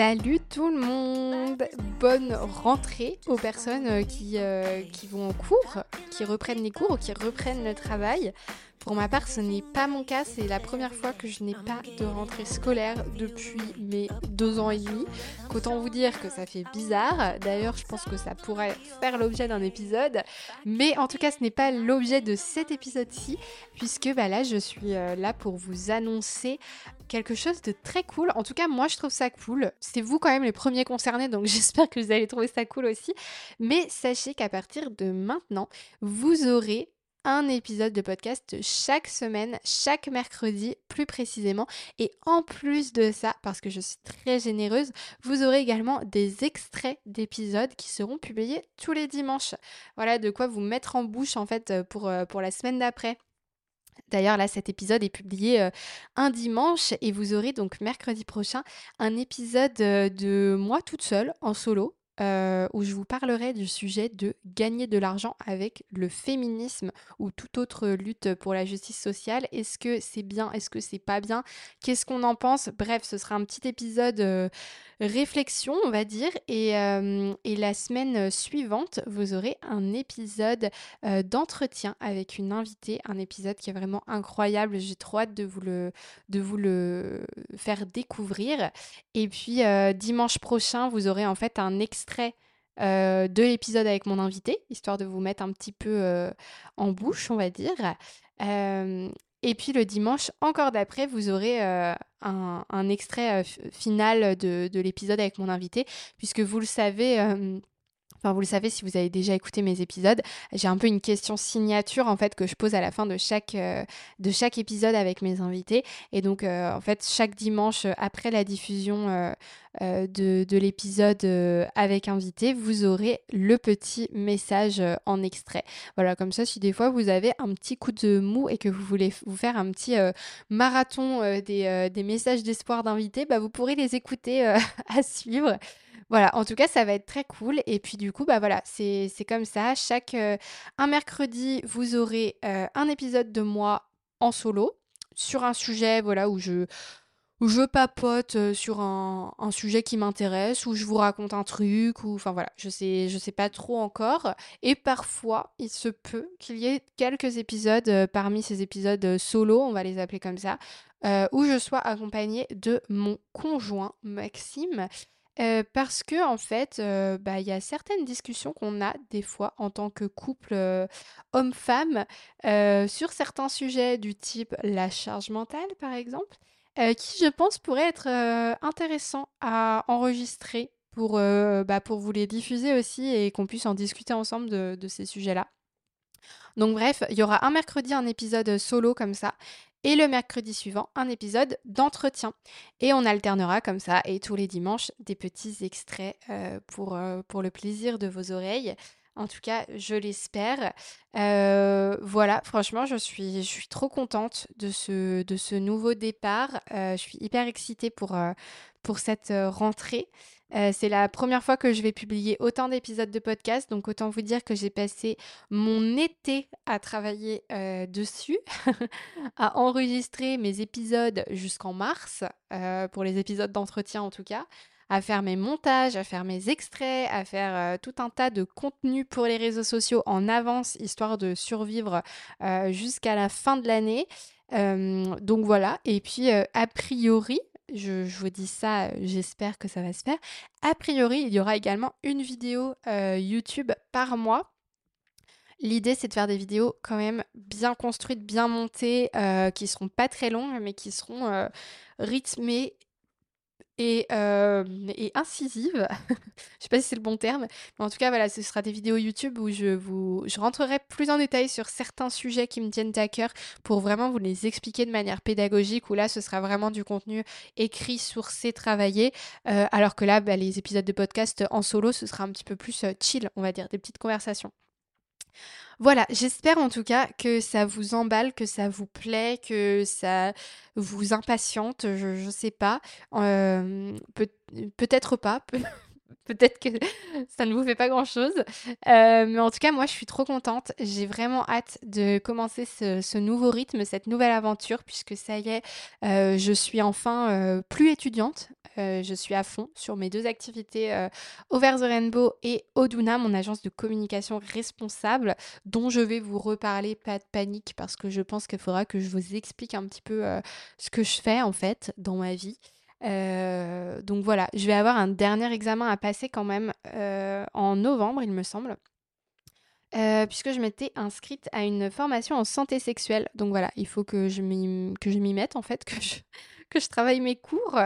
Salut tout le monde Bonne rentrée aux personnes euh, qui, euh, qui vont en cours, qui reprennent les cours ou qui reprennent le travail. Pour ma part, ce n'est pas mon cas. C'est la première fois que je n'ai pas de rentrée scolaire depuis mes deux ans et demi. Qu'autant vous dire que ça fait bizarre. D'ailleurs, je pense que ça pourrait faire l'objet d'un épisode. Mais en tout cas, ce n'est pas l'objet de cet épisode-ci, puisque bah, là, je suis euh, là pour vous annoncer quelque chose de très cool. En tout cas, moi, je trouve ça cool. C'est vous quand même les premiers concernés, donc j'espère que vous allez trouver ça cool aussi. Mais sachez qu'à partir de maintenant, vous aurez un épisode de podcast chaque semaine, chaque mercredi plus précisément. Et en plus de ça, parce que je suis très généreuse, vous aurez également des extraits d'épisodes qui seront publiés tous les dimanches. Voilà de quoi vous mettre en bouche en fait pour, euh, pour la semaine d'après. D'ailleurs, là, cet épisode est publié euh, un dimanche et vous aurez donc mercredi prochain un épisode euh, de moi toute seule en solo euh, où je vous parlerai du sujet de gagner de l'argent avec le féminisme ou toute autre lutte pour la justice sociale. Est-ce que c'est bien? Est-ce que c'est pas bien? Qu'est-ce qu'on en pense? Bref, ce sera un petit épisode euh, réflexion, on va dire. Et, euh, et, la semaine suivante, vous aurez un épisode d'entretien avec une invitée, un épisode qui est vraiment incroyable. J'ai trop hâte de vous le, de vous le faire découvrir. Et puis dimanche prochain, vous aurez en fait un extrait euh, de l'épisode avec mon invité, histoire de vous mettre un petit peu euh, en bouche, on va dire. Euh, et puis le dimanche, encore d'après, vous aurez un, extrait final de, de l'épisode avec mon invité, puisque vous le savez, Enfin, vous le savez si vous avez déjà écouté mes épisodes, j'ai un peu une question signature en fait que je pose à la fin de chaque, de chaque épisode avec mes invités. Et donc, en fait, chaque dimanche après la diffusion de, de l'épisode avec invité, vous aurez le petit message en extrait. Voilà, comme ça, si des fois vous avez un petit coup de mou et que vous voulez vous faire un petit marathon des, des, messages d'espoir d'invités, bah, vous pourrez les écouter à suivre. Voilà, en tout cas, ça va être très cool. Et puis du coup, bah voilà, c'est comme ça. Chaque euh, un mercredi, vous aurez euh, un épisode de moi en solo sur un sujet, voilà, où je je papote euh, sur un, sujet qui m'intéresse, où je vous raconte un truc, ou enfin voilà, je sais, je sais pas trop encore. Et parfois, il se peut qu'il y ait quelques épisodes parmi ces épisodes solo, on va les appeler comme ça, où je sois accompagnée de mon conjoint Maxime parce que en fait, bah, il y a certaines discussions qu'on a des fois en tant que couple, homme-femme, sur certains sujets du type la charge mentale, par exemple, qui je pense pourraient être, intéressants à enregistrer pour, bah, pour vous les diffuser aussi et qu'on puisse en discuter ensemble de ces sujets-là. Donc bref, il y aura un mercredi un épisode, solo comme ça et le mercredi suivant un épisode d'entretien. Et on alternera comme ça et tous les dimanches des petits extraits euh, euh, pour le plaisir de vos oreilles. En tout cas, je l'espère. Euh, voilà, franchement, je suis, trop contente de ce, nouveau départ. je suis hyper excitée pour, pour cette rentrée. Euh, c'est la première fois que je vais publier autant d'épisodes de podcast, donc autant vous dire que j'ai passé mon été à travailler euh, dessus, à enregistrer mes épisodes jusqu'en mars, euh, pour les épisodes d'entretien en tout cas, à faire mes montages, à faire mes extraits, à faire tout un tas de contenu pour les réseaux sociaux en avance, histoire de survivre jusqu'à la fin de l'année. donc voilà, et puis a priori, je, vous dis ça, j'espère que ça va se faire. A priori, il y aura également une vidéo YouTube par mois. L'idée, c'est de faire des vidéos quand même bien construites, bien montées, qui seront pas très longues, mais qui seront rythmées et, euh, et incisive. je sais pas si c'est le bon terme, mais en tout cas, voilà, ce sera des vidéos YouTube où je vous je rentrerai plus en détail sur certains sujets qui me tiennent à cœur pour vraiment vous les expliquer de manière pédagogique, où là, ce sera vraiment du contenu écrit, sourcé, travaillé, euh, alors que là, bah, les épisodes de podcast en solo, ce sera un petit peu plus euh, chill, on va dire, des petites conversations. Voilà, j'espère en tout cas que ça vous emballe, que ça vous plaît, que ça vous impatiente, je, ne sais pas. peut, être pas. peut-être que ça ne vous fait pas grand-chose. Euh, mais en tout cas, moi, je suis trop contente. J'ai vraiment hâte de commencer ce, nouveau rythme, cette nouvelle aventure, puisque ça y est, euh, je suis enfin euh, plus étudiante. je suis à fond sur mes deux activités Over the Rainbow et Oduna, mon agence de communication responsable, dont je vais vous reparler, pas de panique, parce que je pense qu'il faudra que je vous explique un petit peu ce que je fais en fait dans ma vie. Euh, donc voilà, je vais avoir un dernier examen à passer quand même euh, en novembre, il me semble. Euh, puisque je m'étais inscrite à une formation en santé sexuelle. Donc voilà, il faut que je m'y mette en fait, que je, travaille mes cours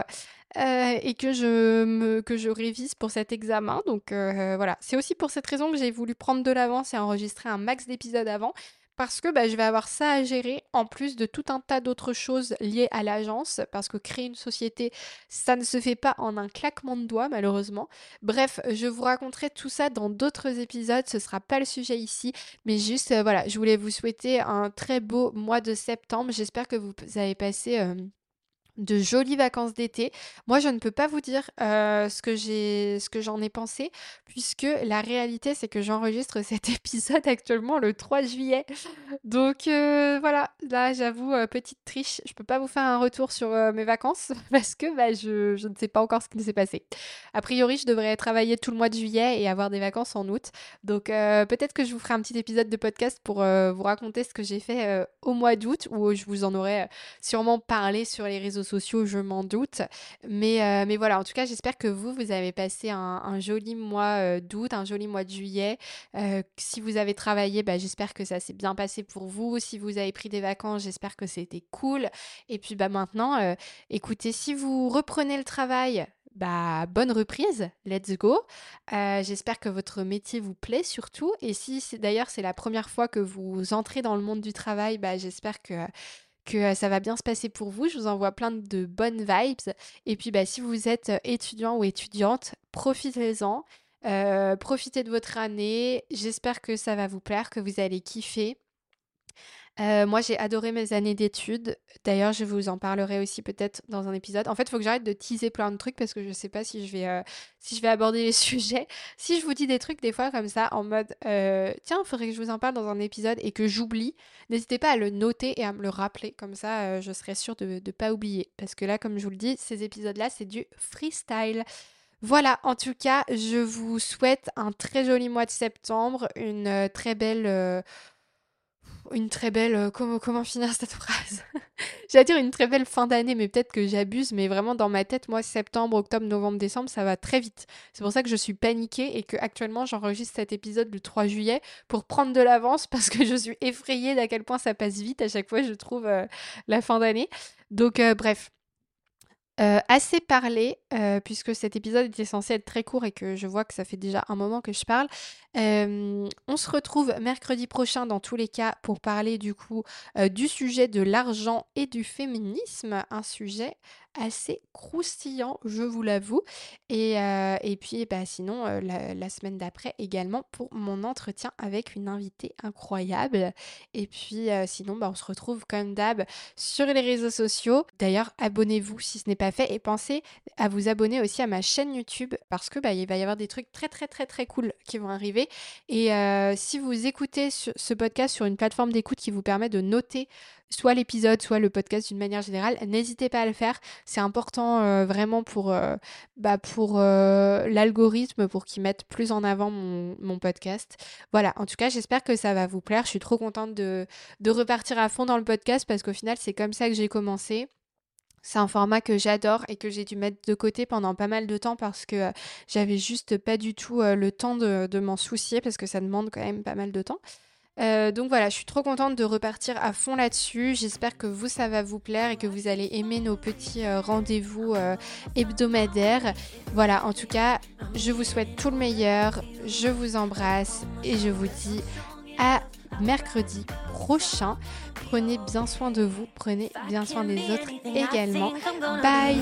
et que je, que je révise pour cet examen. Donc voilà, c'est aussi pour cette raison que j'ai voulu prendre de l'avance et enregistrer un max d'épisodes avant parce que bah, je vais avoir ça à gérer en plus de tout un tas d'autres choses liées à l'agence, parce que créer une société, ça ne se fait pas en un claquement de doigts malheureusement. Bref, je vous raconterai tout ça dans d'autres épisodes, ce sera pas le sujet ici, mais juste euh, voilà, je voulais vous souhaiter un très beau mois de septembre. J'espère que vous avez passé... Euh, de jolies vacances d'été. Moi, je ne peux pas vous dire euh, ce que j'en ai pensé, puisque la réalité, c'est que j'enregistre cet épisode actuellement le 3 juillet. Donc euh, voilà, là, j'avoue, euh, petite triche, je peux pas vous faire un retour sur mes vacances parce que bah, je, je, ne sais pas encore ce qui s'est passé. A priori, je devrais travailler tout le mois de juillet et avoir des vacances en août. Donc peut-être que je vous ferai un petit épisode de podcast pour vous raconter ce que j'ai fait au mois d'août, où je vous en aurai sûrement parlé sur les réseaux sociaux, je m'en doute. Mais, euh, mais voilà, en tout cas, j'espère que vous, vous avez passé un, joli mois euh, d'août, un joli mois de juillet. Euh, si vous avez travaillé, bah, j'espère que ça s'est bien passé pour vous. Si vous avez pris des vacances, j'espère que c'était cool. Et puis bah, maintenant, écoutez, si vous reprenez le travail, bah, bonne reprise, let's go. J'espère que votre métier vous plaît surtout. Et si d'ailleurs c'est la première fois que vous entrez dans le monde du travail, bah, j'espère que que euh, ça va bien se passer pour vous. Je vous envoie plein de bonnes vibes. Et puis, bah, si vous êtes euh, étudiant ou étudiante, profitez-en. Euh, profitez de votre année. J'espère que ça va vous plaire, que vous allez kiffer. Euh, moi, j'ai adoré mes années d'études. D'ailleurs, je vous en parlerai aussi peut-être dans un épisode. En fait, il faut que j'arrête de teaser plein de trucs parce que je ne sais pas si je vais, euh, si je vais aborder les sujets. Si je vous dis des trucs des fois comme ça, en mode euh, tiens, il faudrait que je vous en parle dans un épisode et que j'oublie, n'hésitez pas à le noter et à me le rappeler. Comme ça, je serai sûre de ne pas oublier. Parce que là, comme je vous le dis, ces épisodes-là, c'est du freestyle. Voilà, en tout cas, je vous souhaite un très joli mois de septembre, une très belle une très belle. Euh, comment, finir cette phrase? J'allais dire une très belle fin d'année, mais peut-être que j'abuse. Mais vraiment, dans ma tête, moi, septembre, octobre, novembre, décembre, ça va très vite. C'est pour ça que je suis paniquée et que actuellement, j'enregistre cet épisode le 3 juillet pour prendre de l'avance parce que je suis effrayée d'à quel point ça passe vite à chaque fois, je trouve, euh, la fin d'année. Donc, euh, bref. Assez parlé, puisque cet épisode était censé être très court et que je vois que ça fait déjà un moment que je parle. on se retrouve mercredi prochain dans tous les cas pour parler du coup du sujet de l'argent et du féminisme, un sujet assez croustillant, je vous l'avoue. Et, puis, bah, sinon, la, semaine d'après également pour mon entretien avec une invitée incroyable. Et puis, sinon, bah, on se retrouve comme d'hab sur les réseaux sociaux. D'ailleurs, abonnez-vous si ce n'est pas fait et pensez à vous abonner aussi à ma chaîne YouTube parce que bah, il va y avoir des trucs très, très, très, très cool qui vont arriver. Et si vous écoutez ce podcast sur une plateforme d'écoute qui vous permet de noter soit l'épisode, soit le podcast d'une manière générale, n'hésitez pas à le faire. C'est important euh, vraiment pour, euh, bah, pour euh, l'algorithme, pour qu'il mette plus en avant mon, mon, podcast. Voilà, en tout cas, j'espère que ça va vous plaire. Je suis trop contente de, de repartir à fond dans le podcast parce qu'au final, c'est comme ça que j'ai commencé. C'est un format que j'adore et que j'ai dû mettre de côté pendant pas mal de temps parce que j'avais juste pas du tout le temps de, de m'en soucier parce que ça demande quand même pas mal de temps. Euh, donc voilà, je suis trop contente de repartir à fond là-dessus. J'espère que vous, ça va vous plaire et que vous allez aimer nos petits euh, rendez-vous euh, hebdomadaires. Voilà, en tout cas, je vous souhaite tout le meilleur. Je vous embrasse et je vous dis à mercredi prochain. Prenez bien soin de vous, prenez bien soin des autres également. Bye